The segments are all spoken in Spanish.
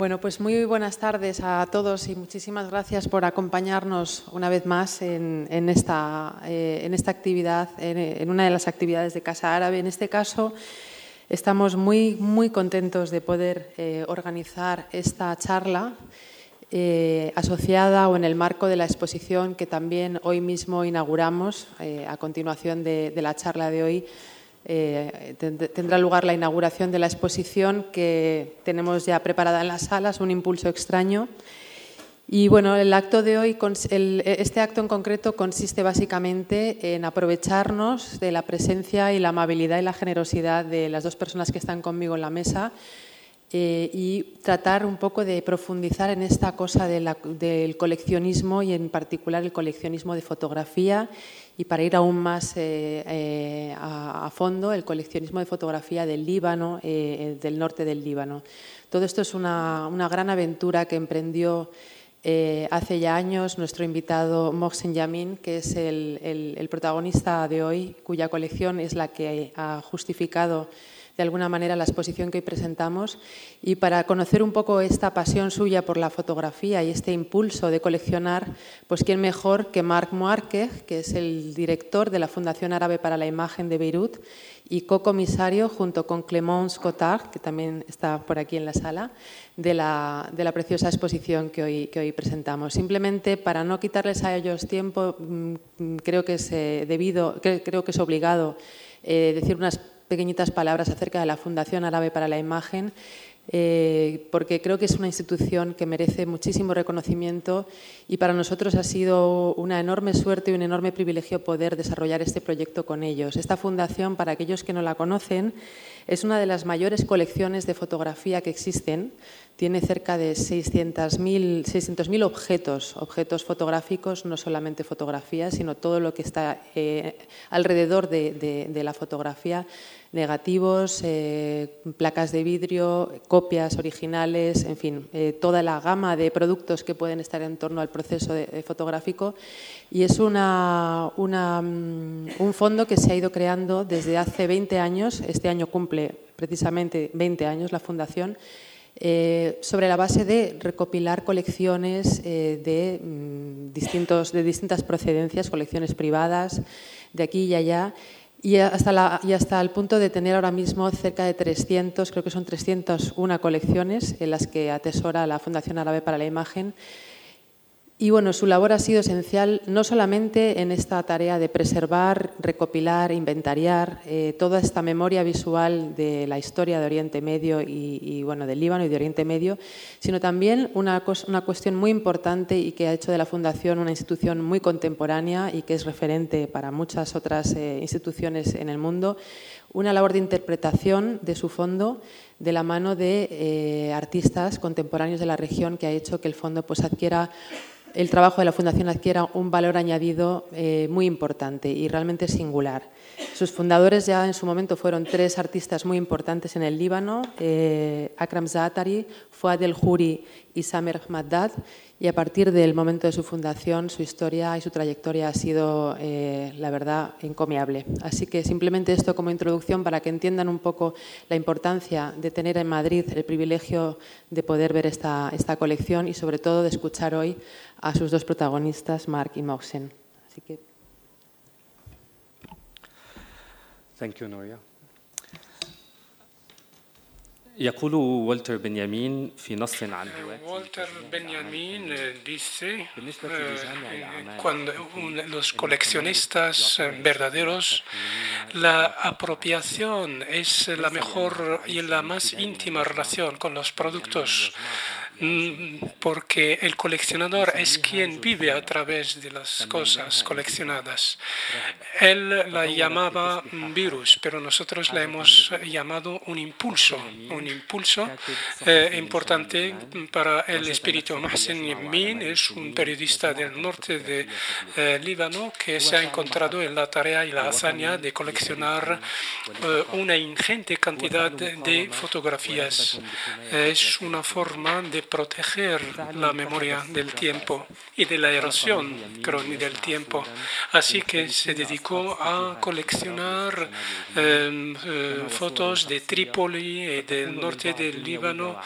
Bueno, pues muy buenas tardes a todos y muchísimas gracias por acompañarnos una vez más en, esta, eh, esta, actividad, en, una de las actividades de Casa Árabe. En este caso, estamos muy, muy contentos de poder eh, organizar esta charla eh, asociada o en el marco de la exposición que también hoy mismo inauguramos a continuación de la charla de hoy eh, tendrá lugar la inauguración de la exposición que tenemos ya preparada en las salas, Un impulso extraño. Y bueno, el acto de hoy, este acto en concreto consiste básicamente en aprovecharnos de la presencia y la amabilidad y la generosidad de las dos personas que están conmigo en la mesa eh, y tratar un poco de profundizar en esta cosa del coleccionismo y en particular el coleccionismo de fotografía y para ir aún más eh, eh, a, fondo, el coleccionismo de fotografía del Líbano, eh, del norte del Líbano. Todo esto es una, gran aventura que emprendió hace ya años nuestro invitado Mohsen Yamin, que es el protagonista de hoy, cuya colección es la que ha justificado de alguna manera la exposición que hoy presentamos y para conocer un poco esta pasión suya por la fotografía y este impulso de coleccionar, pues quién mejor que Marc Moarque, que es el director de la Fundación Árabe para la Imagen de Beirut y co-comisario junto con Clémence Cotard, que también está por aquí en la sala, de la, de la preciosa exposición que hoy, que hoy presentamos. Simplemente para no quitarles a ellos tiempo, mm, creo que es eh, debido, creo que es obligado eh, decir unas pequeñitas palabras acerca de la Fundación Árabe para la Imagen, eh, porque creo que es una institución que merece muchísimo reconocimiento y para nosotros ha sido una enorme suerte y un enorme privilegio poder desarrollar este proyecto con ellos. Esta fundación, para aquellos que no la conocen, es una de las mayores colecciones de fotografía que existen. Tiene cerca de 600.000 600 objetos, objetos fotográficos, no solamente fotografías, sino todo lo que está eh, alrededor de la fotografía negativos, eh, placas de vidrio, copias originales, en fin, eh, toda la gama de productos que pueden estar en torno al proceso fotográfico. Y es una, mm, un fondo que se ha ido creando desde hace 20 años, este año cumple precisamente 20 años la Fundación, eh, sobre la base de recopilar colecciones de, mm, distintos, de distintas procedencias, colecciones privadas, de aquí y allá, y hasta, y hasta el punto de tener ahora mismo cerca de 300, creo que son 301 colecciones en las que atesora la Fundación Árabe para la Imagen y bueno, su labor ha sido esencial no solamente en esta tarea de preservar, recopilar, inventariar eh, toda esta memoria visual de la historia de Oriente Medio y, bueno, del Líbano y de Oriente Medio, sino también una, una, cuestión muy importante y que ha hecho de la Fundación una institución muy contemporánea y que es referente para muchas otras eh, instituciones en el mundo, una labor de interpretación de su fondo de la mano de eh, artistas contemporáneos de la región que ha hecho que el fondo pues, adquiera el trabajo de la Fundación adquiera un valor añadido eh, muy importante y realmente singular. Sus fundadores ya en su momento fueron tres artistas muy importantes en el Líbano, eh, Akram Zaatari, Fuad El Juri y Samer Maddad, y a partir del momento de su fundación, su historia y su trayectoria ha sido, eh, la verdad, encomiable. Así que simplemente esto como introducción para que entiendan un poco la importancia de tener en Madrid el privilegio de poder ver esta, esta colección y sobre todo de escuchar hoy a sus dos protagonistas, Mark y Moxen. Así que... Thank you, Noria. يقول والتر بنيامين في نص عن Walter Benjamin dice cuando los coleccionistas verdaderos la apropiación es la mejor y la más íntima relación con los productos Mm, porque el coleccionador es quien vive a través de las cosas coleccionadas. Él la llamaba virus, pero nosotros la hemos llamado un impulso, un impulso eh, importante para el espíritu. Mahsen Yamin es un periodista del norte de eh, Líbano que se ha encontrado en la tarea y la hazaña de coleccionar eh, una ingente cantidad de fotografías. Es una forma de proteger la memoria del tiempo y de la erosión del tiempo. Así que se dedicó a coleccionar em, eh, fotos de Trípoli y del norte del Líbano.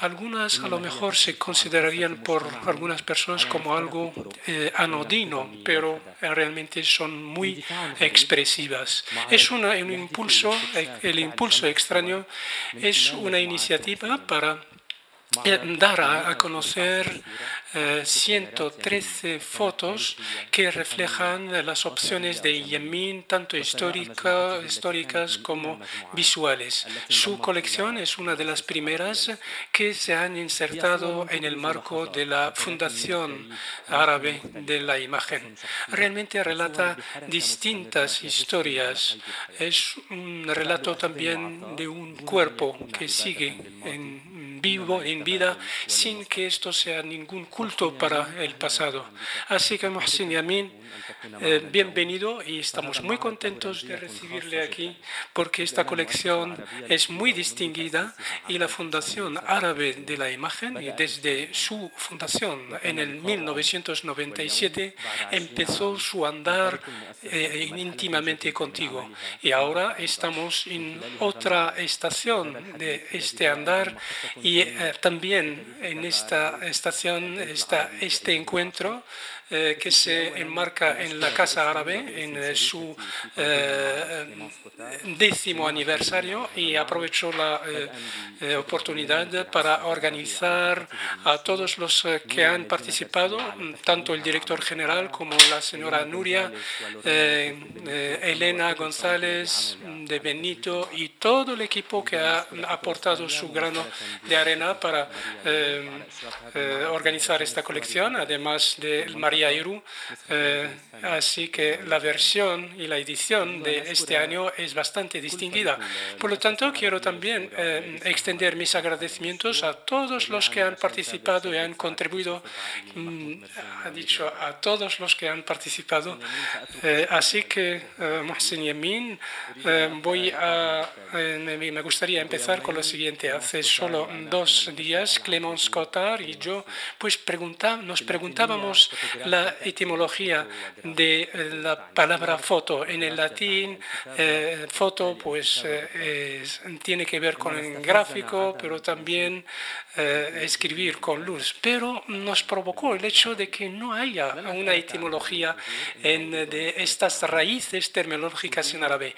Algunas a lo mejor se considerarían por algunas personas como algo eh, anodino, pero realmente son muy expresivas. Es un impulso, el impulso extraño es una iniciativa para eh, dar a conocer 113 eh, fotos que reflejan las opciones de Yemen, tanto históricas como visuales. Su colección es una de las primeras que se han insertado en el marco de la Fundación Árabe de la Imagen. Realmente relata distintas historias. Es un relato también de un cuerpo que sigue en vivo, en vida, sin que esto sea ningún culto para el pasado. Así que Mohsin Yamin eh, bienvenido y estamos muy contentos de recibirle aquí porque esta colección es muy distinguida y la Fundación Árabe de la Imagen, desde su fundación en el 1997, empezó su andar eh, íntimamente contigo. Y ahora estamos en otra estación de este andar y eh, también en esta estación está este encuentro eh, que se enmarca en la Casa Árabe en eh, su eh, décimo aniversario y aprovecho la oportunidad para organizar a todos los que han participado, tanto el director general como la señora Nuria, Elena González de Benito y todo el equipo que ha aportado su grano de arena para organizar esta colección, además del María eh, así que la versión y la edición de este año es bastante distinguida. Por lo tanto, quiero también eh, extender mis agradecimientos a todos los que han participado y han contribuido, mm, ha dicho a todos los que han participado. Eh, así que, Mohsen Yamin, voy a, me gustaría empezar con lo siguiente. Hace solo dos días, Clemence Cotard y yo pues nos preguntábamos la etimología de eh, la palabra foto. En el latín, eh, foto pues eh, tiene que ver con el gráfico, pero también escribir con luz. Pero nos provocó el hecho de que no haya una etimología en, de estas raíces terminológicas en árabe.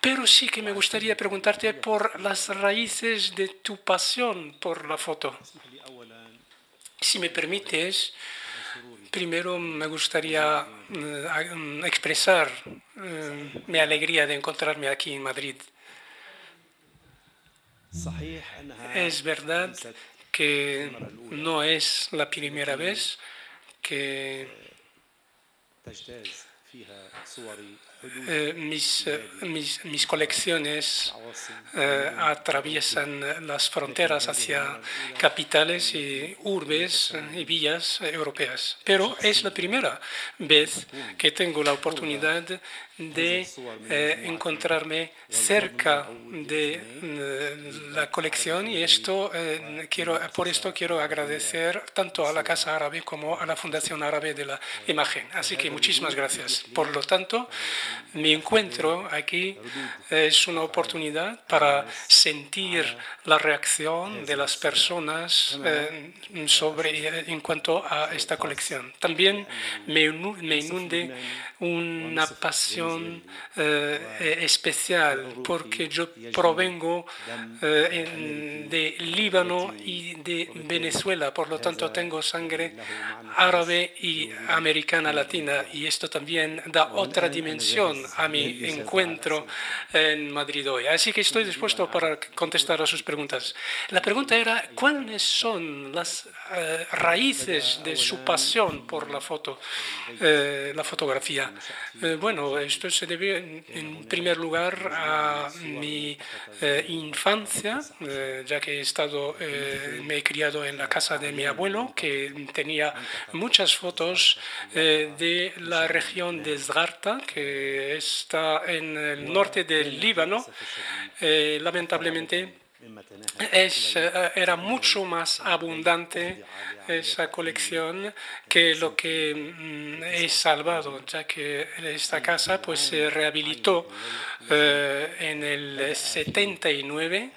Pero sí que me gustaría preguntarte por las raíces de tu pasión por la foto. Si me permites, Primero me gustaría mm, expresar mm, mi alegría de encontrarme aquí en Madrid. Es verdad que no es la primera vez que eh, mis, eh, mis, mis, colecciones eh, atraviesan las fronteras hacia capitales y urbes y villas europeas. Pero es la primera vez que tengo la oportunidad de eh, encontrarme cerca de eh, la colección. Y esto eh, quiero por esto quiero agradecer tanto a la Casa Árabe como a la Fundación Árabe de la Imagen. Así que muchísimas gracias. Por lo tanto, mi encuentro aquí es una oportunidad para sentir la reacción de las personas sobre en cuanto a esta colección. También me, me inunde una pasión eh, especial porque yo provengo eh, de Líbano y de Venezuela, por lo tanto tengo sangre árabe y americana latina y esto también da otra dimensión a mi encuentro en Madrid hoy. Así que estoy dispuesto para contestar a sus preguntas. La pregunta era, ¿cuáles son las eh, raíces de su pasión por la foto, la fotografía? Eh, bueno, esto se debe en primer lugar a mi eh, infancia, eh, ya que he estado, me he criado en la casa de mi abuelo, que tenía muchas fotos de la región de Zgarta, que está en el norte del Líbano. lamentablemente, es, era mucho más abundante esa colección que lo que mm, he salvado, ya que esta casa pues se rehabilitó en el 79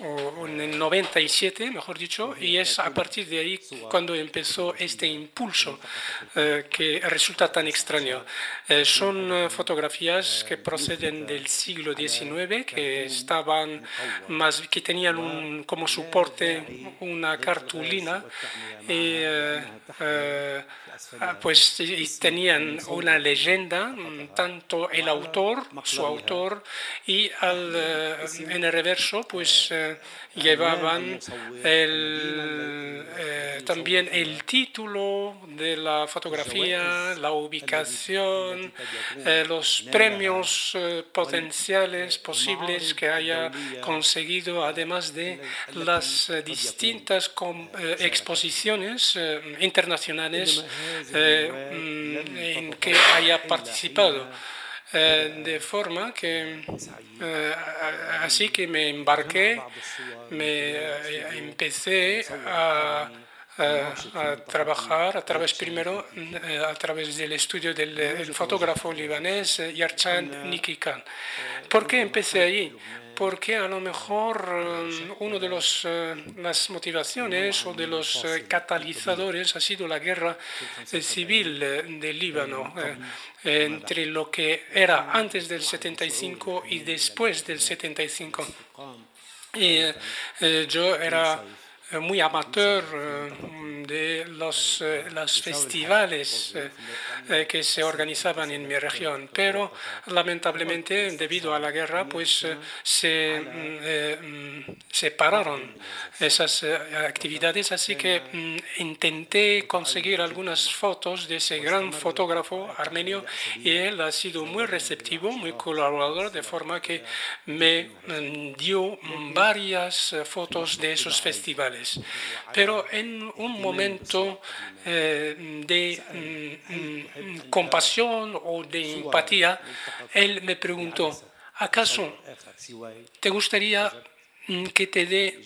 o en el 97, mejor dicho, y es a partir de ahí cuando empezó este impulso eh, que resulta tan extraño. Eh, son eh, fotografías que proceden del siglo XIX, que estaban más, que tenían un, como soporte una cartulina y pues tenían una leyenda, mm, tanto el autor, su autor, y al, eh, en el reverso pues eh, llevaban el, eh, también el título de la fotografía, la ubicación, los premios potenciales posibles que haya conseguido, además de las distintas exposiciones internacionales eh, mm, en que haya participado. Eh, de forma que eh, así que me embarqué, me empecé a, trabajar a través primero a través del estudio del fotógrafo libanés Yarchan Nikikan. ¿Por qué empecé ahí? Porque a lo mejor um, uno de los, uh, las motivaciones o de los uh, catalizadores ha sido la guerra civil del Líbano entre lo que era antes del 75 y después del 75. Y yo era muy amateur de los, eh, los festivales eh, que se organizaban en mi región, pero lamentablemente debido a la guerra pues eh, se mm, separaron esas actividades, así que mm, intenté conseguir algunas fotos de ese gran fotógrafo armenio y él ha sido muy receptivo, muy colaborador, de forma que me mm, dio varias fotos de esos festivales. Pero en un momento eh, de mm, mm, compasión o de empatía, él me preguntó, ¿acaso te gustaría mm, que te dé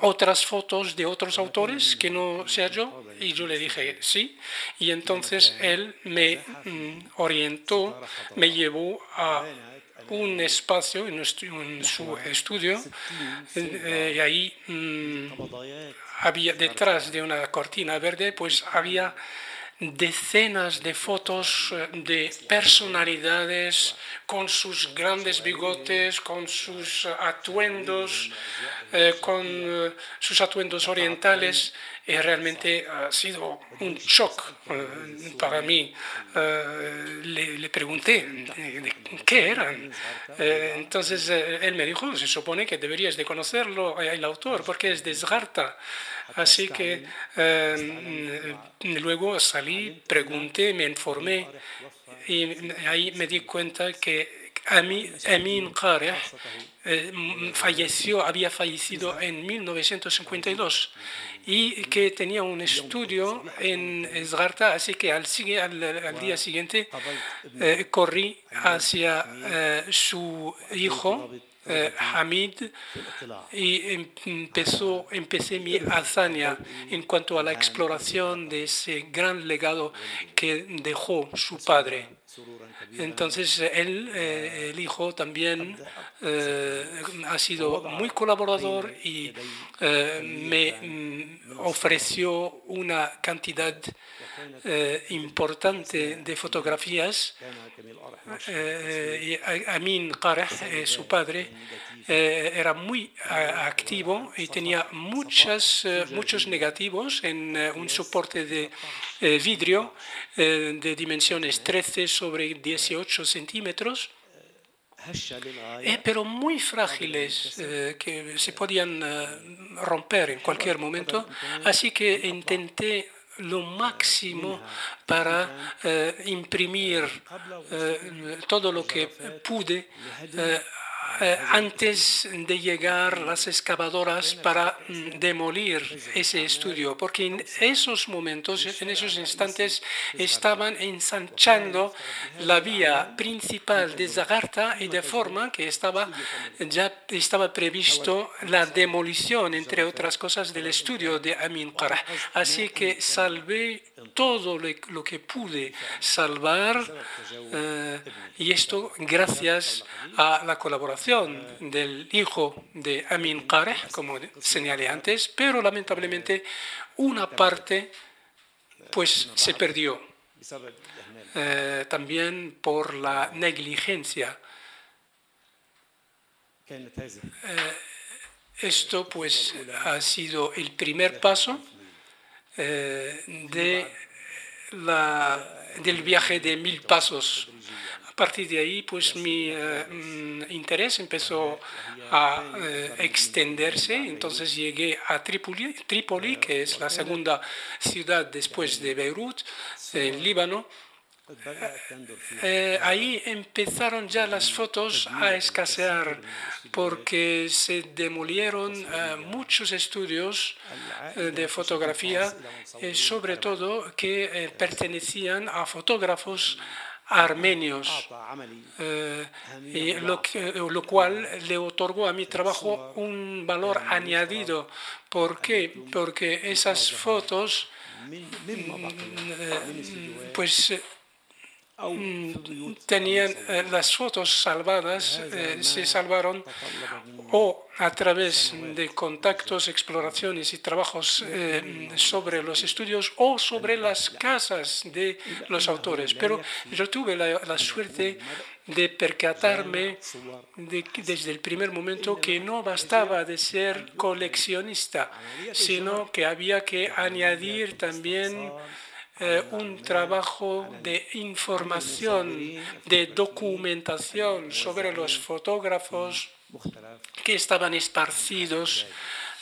otras fotos de otros autores que no sea yo? Y yo le dije sí. Y entonces él me orientó, me llevó a un espacio en, su estudio eh, y ahí había detrás de una cortina verde, pues había decenas de fotos eh, de personalidades con sus grandes bigotes, con sus atuendos, eh, con eh, sus atuendos orientales. Y realmente ha sido un shock para mí. le, pregunté qué eran. entonces él me dijo, se supone que deberías de conocerlo, el autor, porque es de Zgarta. Así que eh, luego salí, pregunté, me informé y ahí me di cuenta que Amin Qareh eh, falleció, había fallecido en 1952 y que tenía un estudio en Esgarta, así que al, al, día siguiente eh, corrí hacia su hijo eh, Hamid y em, empezó, empecé mi hazaña en cuanto a la exploración de ese gran legado que dejó su padre. Entonces, él, eh, el hijo, también eh, ha sido muy colaborador y me ofreció una cantidad importante de fotografías. Amin Qareh, su padre, eh, era muy activo y tenía muchas, eh, muchos negativos en eh, un soporte de vidrio de dimensiones 13 sobre 18 centímetros. pero muy frágiles, que se podían romper en cualquier momento. Así que intenté lo máximo para imprimir todo lo que pude eh, antes de llegar las excavadoras para mm, demolir ese estudio, porque en esos momentos, en esos instantes, estaban ensanchando la vía principal de Zagarta y de forma que estaba ya estaba previsto la demolición, entre otras cosas, del estudio de Amin Qarah. Así que salvé todo lo que pude salvar eh, y esto gracias a la colaboración del hijo de Amin Qareh, como señalé antes, pero lamentablemente una parte pues se perdió. Eh, también por la negligencia. Eh, esto pues ha sido el primer paso de la, del viaje de mil pasos a partir de ahí, pues mi eh, interés empezó a eh, extenderse. Entonces llegué a Trípoli, Trípoli, que es la segunda ciudad después de Beirut, en Líbano. Eh, ahí empezaron ya las fotos a escasear porque se demolieron muchos estudios de fotografía, sobre todo que pertenecían a fotógrafos armenios, eh, y lo, lo, cual le otorgó a mi trabajo un valor añadido. ¿Por qué? Porque esas fotos, mm, pues tenían eh, las fotos salvadas, eh, se salvaron o a través de contactos, exploraciones y trabajos eh, sobre los estudios o sobre las casas de los autores. Pero yo tuve la, suerte de percatarme desde el primer momento que no bastaba de ser coleccionista, sino que había que añadir también eh, un trabajo de información, de documentación sobre los fotógrafos que estaban esparcidos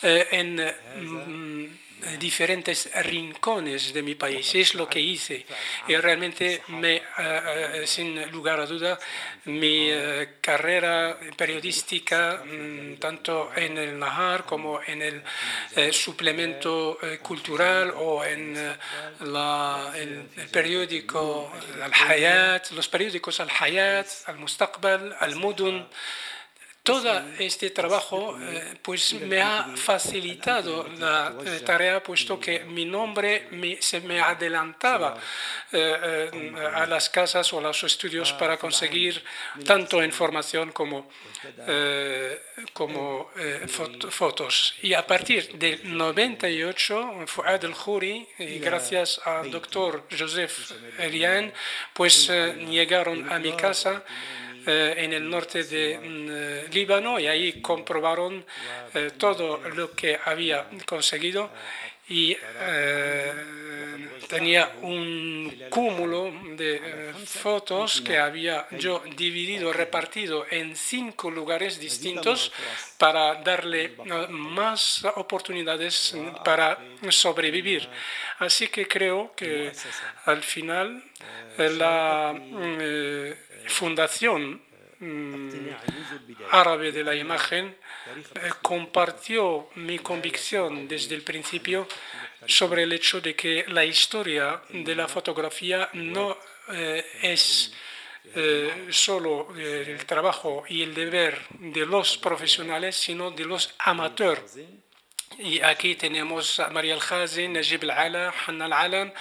eh, en mm, diferentes rincones de mi país. Es lo que hice. Y realmente, me, eh, eh, sin lugar a duda, mi eh, carrera periodística, mm, tanto en el Nahar como en el suplemento cultural o en el, periódico Al-Hayat, los periódicos Al-Hayat, Al-Mustaqbal, Al-Mudun, todo este trabajo eh, pues me ha facilitado la eh, tarea puesto que mi nombre se me adelantaba eh, a las casas o a los estudios para conseguir tanto información como, como fotos. Y a partir del 98, Fuad el Khoury, y gracias al doctor Joseph Elian, pues llegaron a mi casa en el norte de mm, eh, Líbano y ahí comprobaron eh, todo lo que había conseguido y tenía un cúmulo de fotos que había yo dividido, repartido en cinco lugares distintos para darle más oportunidades para sobrevivir. Así que creo que al final la Fundación mm, Árabe de la Imagen eh, compartió mi convicción desde el principio sobre el hecho de que la historia de la fotografía no eh, es eh, solo el trabajo y el deber de los profesionales, sino de los amateurs. Y aquí tenemos a María Al-Khazi, Najib Al-Ala, Hanna Al-Alam,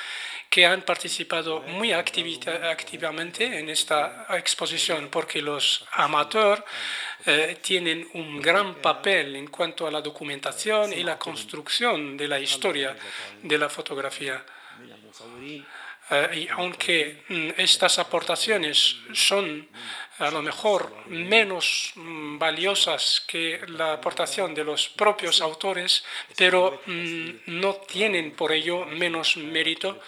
que han participado muy activamente en esta exposición, porque los amateurs eh, tienen un gran papel en cuanto a la documentación y la construcción de la historia de la fotografía. Eh, y aunque mm, estas aportaciones son a lo mejor menos mm, valiosas que la aportación de los propios autores, pero mm, no tienen por ello menos mérito,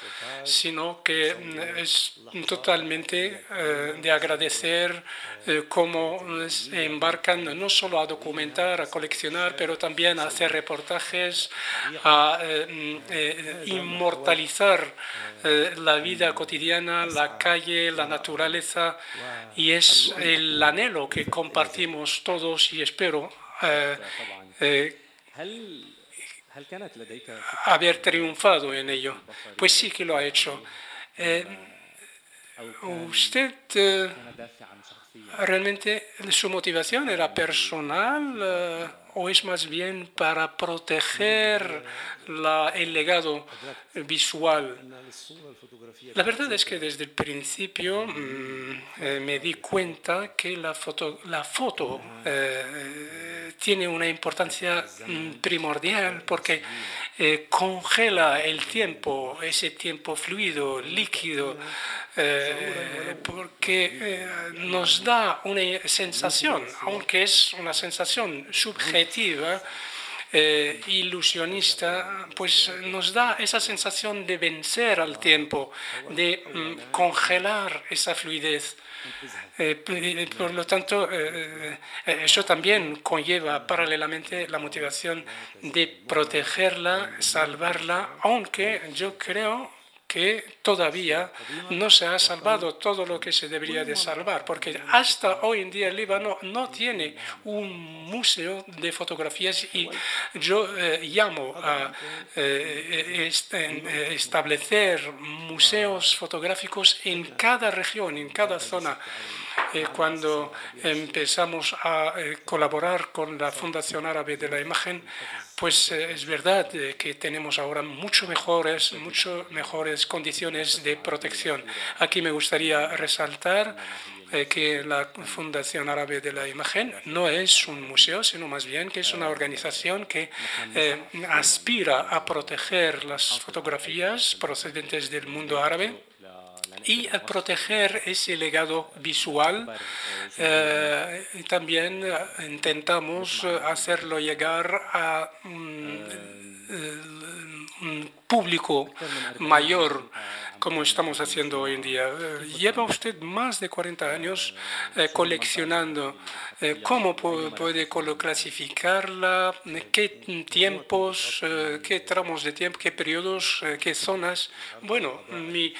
sino que mm, es totalmente eh, de agradecer eh, cómo se embarcan no solo a documentar, a coleccionar, pero también a hacer reportajes, a eh, inmortalizar la vida cotidiana, la calle, la naturaleza, y es el anhelo que compartimos todos y espero haber triunfado en ello. Pues sí que lo ha hecho. usted realmente su motivación era personal o es más bien para proteger el legado visual. La verdad es que desde el principio mm, eh, me di cuenta que la foto, la foto eh, tiene una importancia mm, primordial porque eh, congela el tiempo, ese tiempo fluido, líquido, porque nos da una sensación, aunque es una sensación subjetiva, eh, ilusionista, pues nos da esa sensación de vencer al tiempo, de mm, congelar esa fluidez. Eh, eh, por lo tanto, eso también conlleva paralelamente la motivación de protegerla, salvarla, aunque yo creo que todavía no se ha salvado todo lo que se debería de salvar, porque hasta hoy en día el Líbano no tiene un museo de fotografías y yo eh, llamo a eh, eh, establecer museos fotográficos en cada región, en cada zona. cuando empezamos a colaborar con la Fundación Árabe de la Imagen, pues eh, es verdad eh, que tenemos ahora mucho mejores, mucho mejores condiciones de protección. Aquí me gustaría resaltar eh, que la Fundación Árabe de la Imagen no es un museo, sino más bien que es una organización que aspira a proteger las fotografías procedentes del mundo árabe y a proteger ese legado visual. Eh, también intentamos hacerlo llegar a un público mayor como estamos haciendo hoy en día. Lleva usted más de 40 años eh, coleccionando. Eh, ¿Cómo puede clasificarla? ¿Qué tiempos, eh, qué tramos de tiempo, qué periodos, qué zonas? Bueno, mi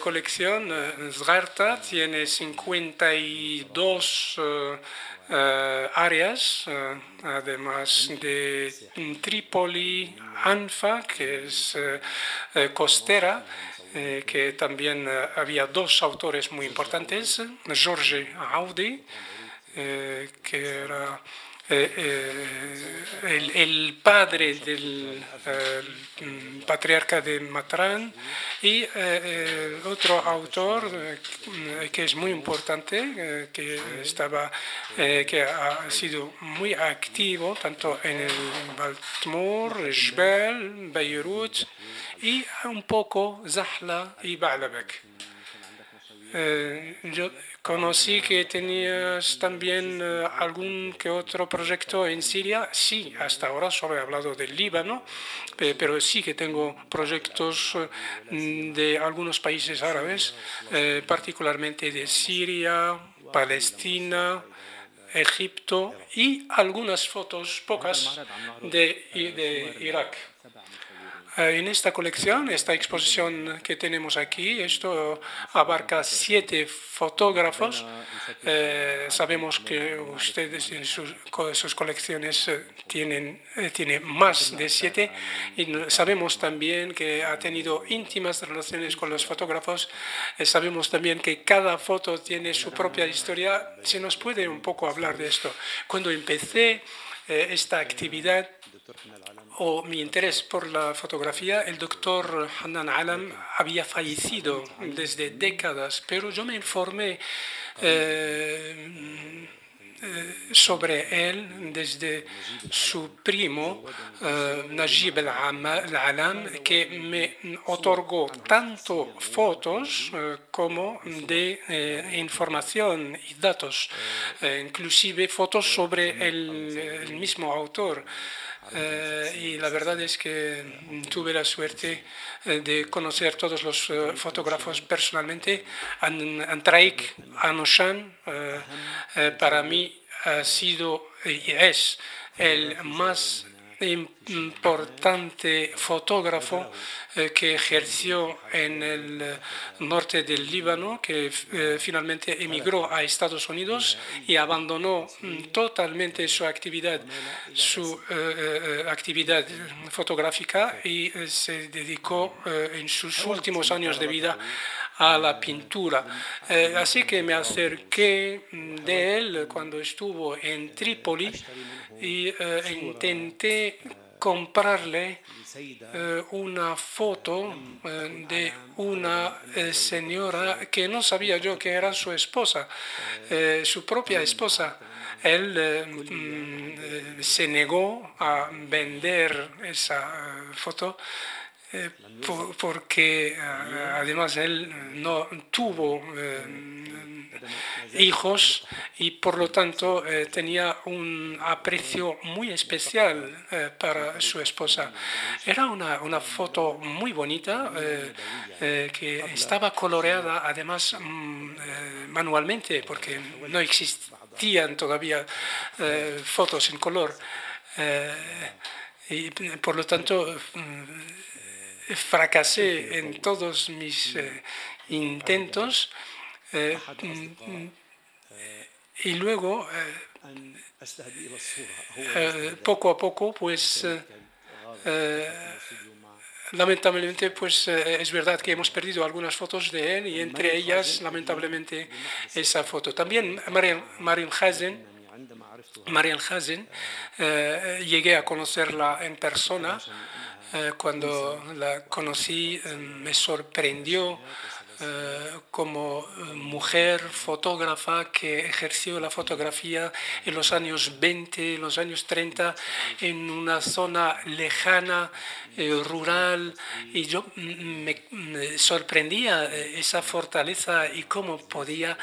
colección Zgarta tiene 52 áreas, además de Trípoli, Anfa, que es costera, eh, que también eh, había dos autores muy importantes, George Audi, eh, que era el, el, padre del patriarca de Matrán, y otro autor que es muy importante, que, estaba, que ha sido muy activo tanto en el Baltimore, Jbel, Beirut, y un poco Zahla y Ba'labek. Eh, yo conocí que tenías también eh, algún que otro proyecto en Siria. Sí, hasta ahora solo he hablado del Líbano, pero sí que tengo proyectos eh, de algunos países árabes, particularmente de Siria, Palestina, Egipto y algunas fotos, pocas, de Irak. Eh, en esta colección, esta exposición que tenemos aquí, esto abarca siete fotógrafos. Eh, sabemos que ustedes en sus, sus colecciones eh, tienen, más de siete y sabemos también que ha tenido íntimas relaciones con los fotógrafos. sabemos también que cada foto tiene su propia historia. ¿Se nos puede un poco hablar de esto? Cuando empecé esta actividad, o mi interés por la fotografía, el doctor Hanan Alam había fallecido desde décadas, pero yo me informé eh, eh, sobre él desde su primo eh, Najib al-Alam, que me otorgó tanto fotos como de información y datos, inclusive fotos sobre el mismo autor. Eh, y la verdad es que tuve la suerte eh, de conocer todos los eh, fotógrafos personalmente. Antraik Anoshan para mí ha sido y es el más importante fotógrafo eh, que ejerció en el eh, norte del Líbano, que eh, finalmente emigró a Estados Unidos y abandonó mm, totalmente su actividad, su actividad fotográfica y se dedicó en sus últimos años de vida a la pintura. así que me acerqué mm, de él cuando estuvo en Trípoli y intenté comprarle eh, una foto eh, de una eh, señora que no sabía yo que era su esposa, su propia esposa. Él mm, se negó a vender esa foto porque además él no tuvo hijos y por lo tanto eh, tenía un aprecio muy especial eh, para su esposa. Era una, una foto muy bonita eh, que estaba coloreada además mm, manualmente porque no existían todavía fotos en color. y por lo tanto mm, fracasé en todos mis intentos eh, mm, y luego, eh, eh, poco a poco, pues lamentablemente, pues es verdad que hemos perdido algunas fotos de él y entre ellas, lamentablemente, esa foto. También Marian Hazen, Marian Hazen llegué a conocerla en persona. Cuando la conocí, me sorprendió eh, como eh, mujer fotógrafa que ejerció la fotografía en los años 20, en los años 30, en una zona lejana, eh, rural, y yo me, sorprendía esa fortaleza y cómo podía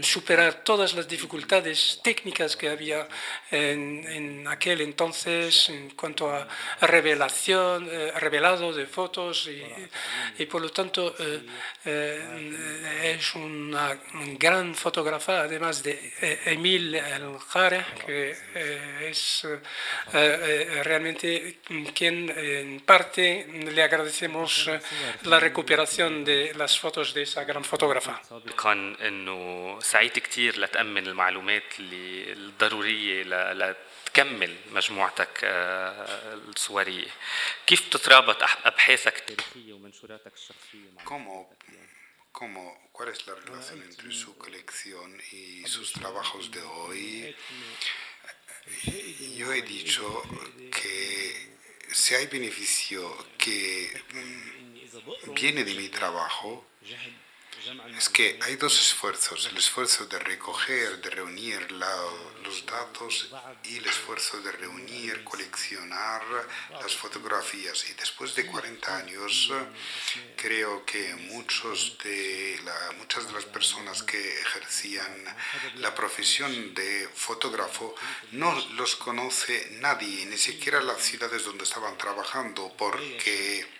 superar todas las dificultades técnicas que había en, aquel entonces en cuanto a revelación, revelado de fotos y, y por lo tanto eh, es una gran fotógrafa, además de eh, Emil El que eh, es realmente quien en parte le agradecemos la recuperación de las fotos de esa gran fotógrafa. كان انه سعيد كثير لتامن المعلومات اللي الضروريه تكمل مجموعتك الصوريه كيف بتترابط ابحاثك التاريخيه ومنشوراتك الشخصيه مع ¿Cuál es la relación entre su colección y sus trabajos de hoy? Yo he dicho que si hay beneficio que mm, viene de mi trabajo, es que hay dos esfuerzos, el esfuerzo de recoger, de reunir los datos y el esfuerzo de reunir, coleccionar las fotografías. Y después de 40 años, creo que muchos de muchas de las personas que ejercían la profesión de fotógrafo no los conoce nadie, ni siquiera las ciudades donde estaban trabajando, porque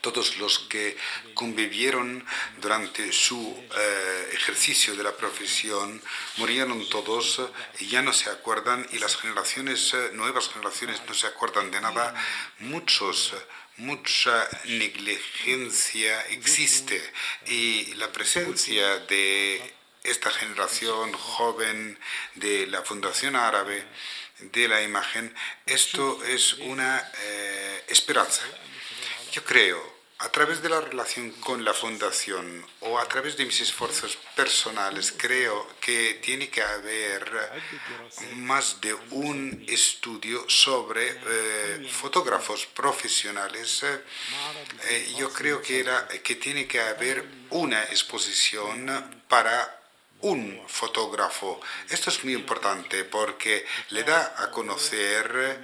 todos los que convivieron durante su eh, ejercicio de la profesión murieron todos y ya no se acuerdan y las generaciones, eh, nuevas generaciones no se acuerdan de nada. Muchos mucha negligencia existe y la presencia de esta generación joven de la Fundación Árabe de la imagen, esto es una eh, esperanza yo creo, a través de la relación con la fundación o a través de mis esfuerzos personales, creo que tiene que haber más de un estudio sobre eh, fotógrafos profesionales. Eh, yo creo que, era, que tiene que haber una exposición para un fotógrafo. Esto es muy importante porque le da a conocer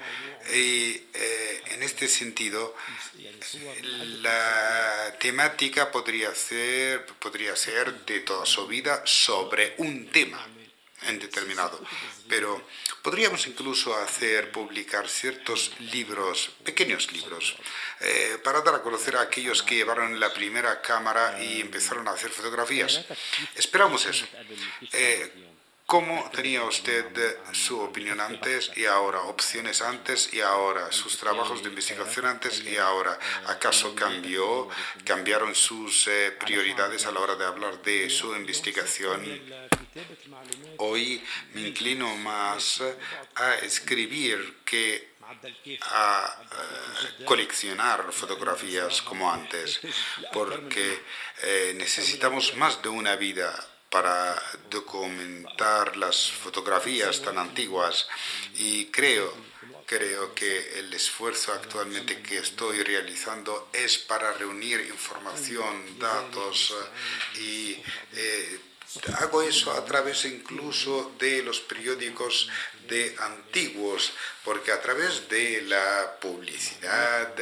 y eh, en este sentido la temática podría ser, podría ser de toda su vida sobre un tema en determinado. Pero podríamos incluso hacer publicar ciertos libros, pequeños libros, eh, para dar a conocer a aquellos que llevaron la primera cámara y empezaron a hacer fotografías. Esperamos eso. Eh, ¿Cómo tenía usted su opinión antes y ahora? ¿Opciones antes y ahora? ¿Sus trabajos de investigación antes y ahora? ¿Acaso cambió, cambiaron sus eh, prioridades a la hora de hablar de su investigación? Hoy me inclino más a escribir que a eh, coleccionar fotografías como antes, porque eh, necesitamos más de una vida para documentar las fotografías tan antiguas y creo creo que el esfuerzo actualmente que estoy realizando es para reunir información, datos y eh, hago eso a través incluso de los periódicos de antiguos, porque a través de la publicidad,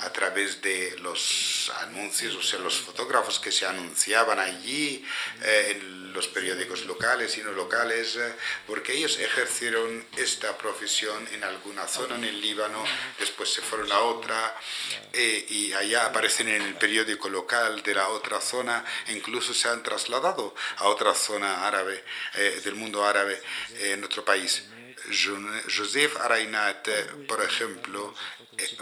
a través de los anuncios, o sea, los fotógrafos que se anunciaban allí eh, en los periódicos locales y no locales, eh, porque ellos ejercieron esta profesión en alguna zona en el Líbano, después se fueron a otra eh, y allá aparecen en el periódico local de la otra zona incluso se han trasladado a otra zona árabe, del mundo árabe en otro país. Joseph Arainat, por ejemplo, eh,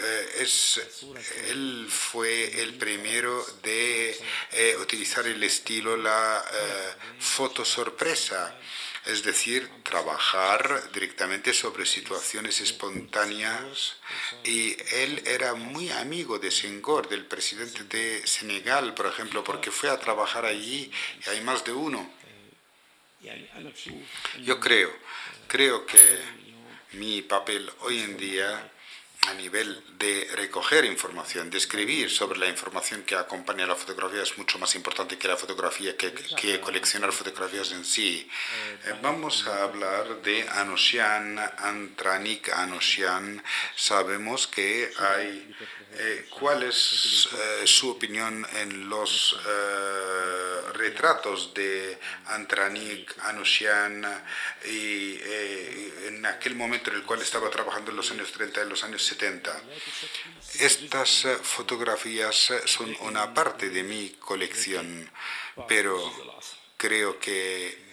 eh, es, él fue el primero de eh, utilizar el estilo la foto sorpresa, es decir, trabajar directamente sobre situaciones espontáneas. Y él era muy amigo de Senghor, del presidente de Senegal, por ejemplo, porque fue a trabajar allí y hay más de uno. Yo creo Creo que mi papel hoy en día a nivel de recoger información, de escribir sobre la información que acompaña a la fotografía es mucho más importante que la fotografía, que, que coleccionar fotografías en sí. Eh, vamos a hablar de Anosian, Antranik Anosian. Sabemos que hay... Eh, ¿Cuál es eh, su opinión en los retratos de Antranik, Anusian y eh, en aquel momento en el cual estaba trabajando en los años 30 y los años 70. Estas eh, fotografías son una parte de mi colección, pero creo que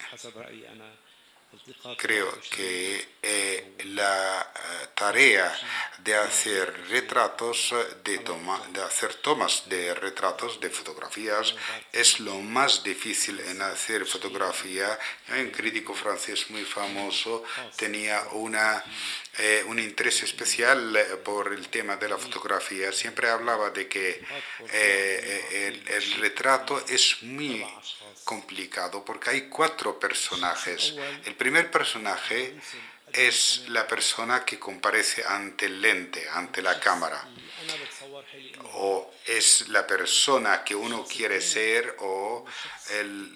Creo que eh, la eh, tarea de hacer retratos, de, toma, de hacer tomas de retratos, de fotografías, es lo más difícil en hacer fotografía. un crítico francés muy famoso tenía una, eh, un interés especial por el tema de la fotografía. Siempre hablaba de que el, retrato es muy complicado porque hay cuatro personajes. Primer personaje es la persona que comparece ante el lente, ante la cámara. O es la persona que uno quiere ser o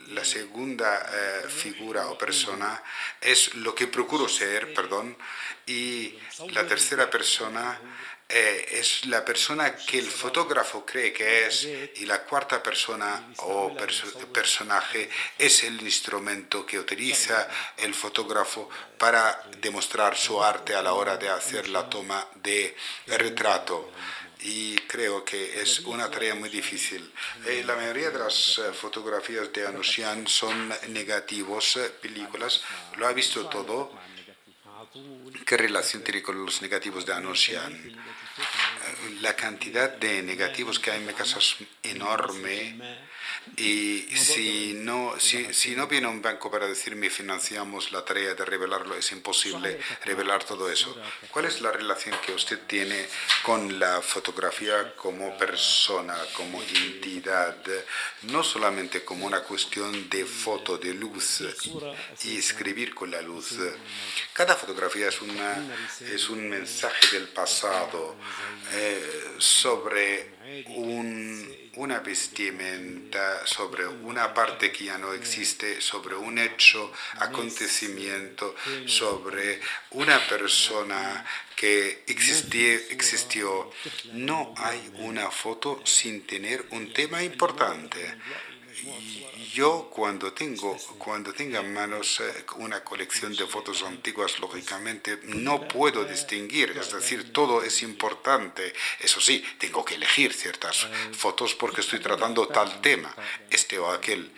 la segunda eh, figura o persona es lo que procuro ser, perdón. Y la tercera persona eh, es la persona que el fotógrafo cree que es y la cuarta persona o personaje es el instrumento que utiliza el fotógrafo para demostrar su arte a la hora de hacer la toma de retrato y creo que es una tarea muy difícil. Eh, la mayoría de las eh, fotografías de Anusian son negativos, películas, lo ha visto todo. ¿Qué relación tiene con los negativos de Anusian? la cantidad de negativos que hay en casa es enorme y si no, si, si, no viene un banco para decirme financiamos la tarea de revelarlo, es imposible revelar todo eso. ¿Cuál es la relación que usted tiene con la fotografía como persona, como entidad, no solamente como una cuestión de foto, de luz y escribir con la luz? Cada fotografía es, una, es un mensaje del pasado eh, sobre un una vestimenta, sobre una parte que ya no existe, sobre un hecho, acontecimiento, sobre una persona que existió, existió. No hay una foto sin tener un tema importante yo cuando tengo cuando tenga en manos eh, una colección de fotos antiguas lógicamente no puedo distinguir. Es decir todo es importante. Eso sí tengo que elegir ciertas fotos porque estoy tratando tal tema este o aquel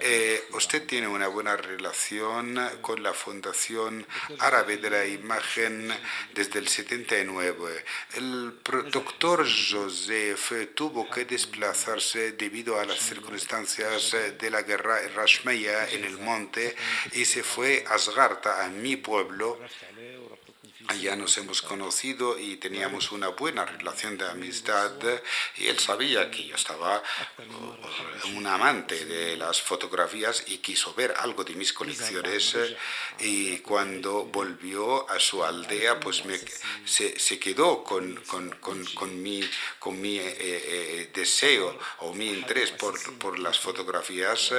Eh, usted tiene una buena relación con la Fundación Árabe de la Imagen desde el 79. El doctor Joseph tuvo que desplazarse debido a las circunstancias de la guerra Rashmeya en el monte y se fue a Asgarta, a mi pueblo, Allá nos hemos conocido y teníamos una buena relación de amistad y él sabía que yo estaba uh, un amante de las fotografías y quiso ver algo de mis colecciones y cuando volvió a su aldea pues me, se, se, quedó con, con, con, con, mi, con mi eh, eh, deseo o mi interés por, por las fotografías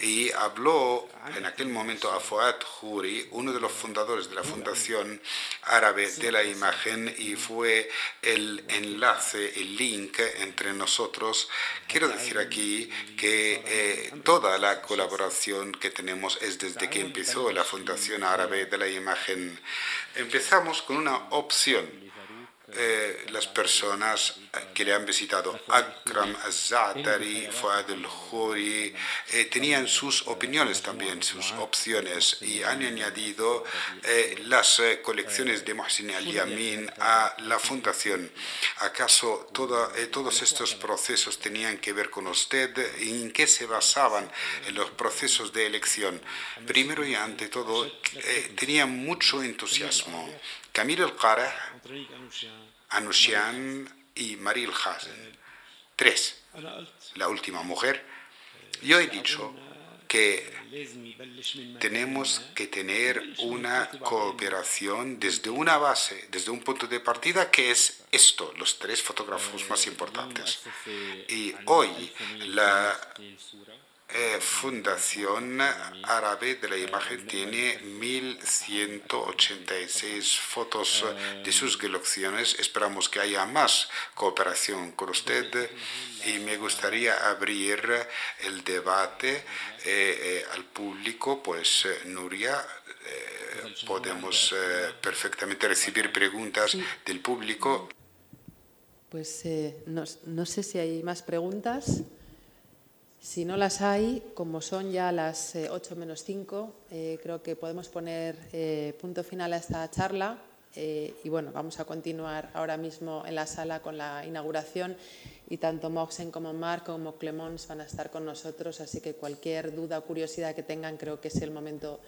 y habló en aquel momento a Fuad Juri, uno de los fundadores de la Fundación árabe de la imagen y fue el enlace, el link entre nosotros. Quiero decir aquí que eh, toda la colaboración que tenemos es desde que empezó la Fundación Árabe de la Imagen. Empezamos con una opción eh, las personas que le han visitado, Akram Azatari, Fuad el-Khoury, eh, tenían sus opiniones también, sus opciones, y han añadido eh, las colecciones de Mohsin al-Yamin a la fundación. ¿Acaso todos estos procesos tenían que ver con usted? ¿En qué se basaban en los procesos de elección? Primero y ante todo, tenía mucho entusiasmo. Camille El-Qarah Anushian y Maril Hazen. Tres, la última mujer. Yo he dicho que tenemos que tener una cooperación desde una base, desde un punto de partida que es esto, los tres fotógrafos más importantes. Y hoy la eh, Fundación Árabe de la Imagen tiene 1.186 fotos de sus colecciones. Esperamos que haya más cooperación con usted y me gustaría abrir el debate eh, eh, al público. Pues, Nuria, podemos perfectamente recibir preguntas del público. Pues no, no sé si hay más preguntas. Si no las hay, como son ya las 8 eh, menos 5, eh, creo que podemos poner eh, punto final a esta charla. y bueno, vamos a continuar ahora mismo en la sala con la inauguración y tanto Moxen como Marc como Clemons van a estar con nosotros, así que cualquier duda o curiosidad que tengan creo que es el momento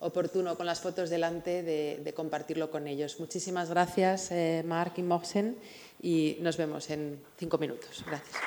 oportuno con las fotos delante de, de compartirlo con ellos. Muchísimas gracias, Marc y Moxen, y nos vemos en cinco minutos. Gracias.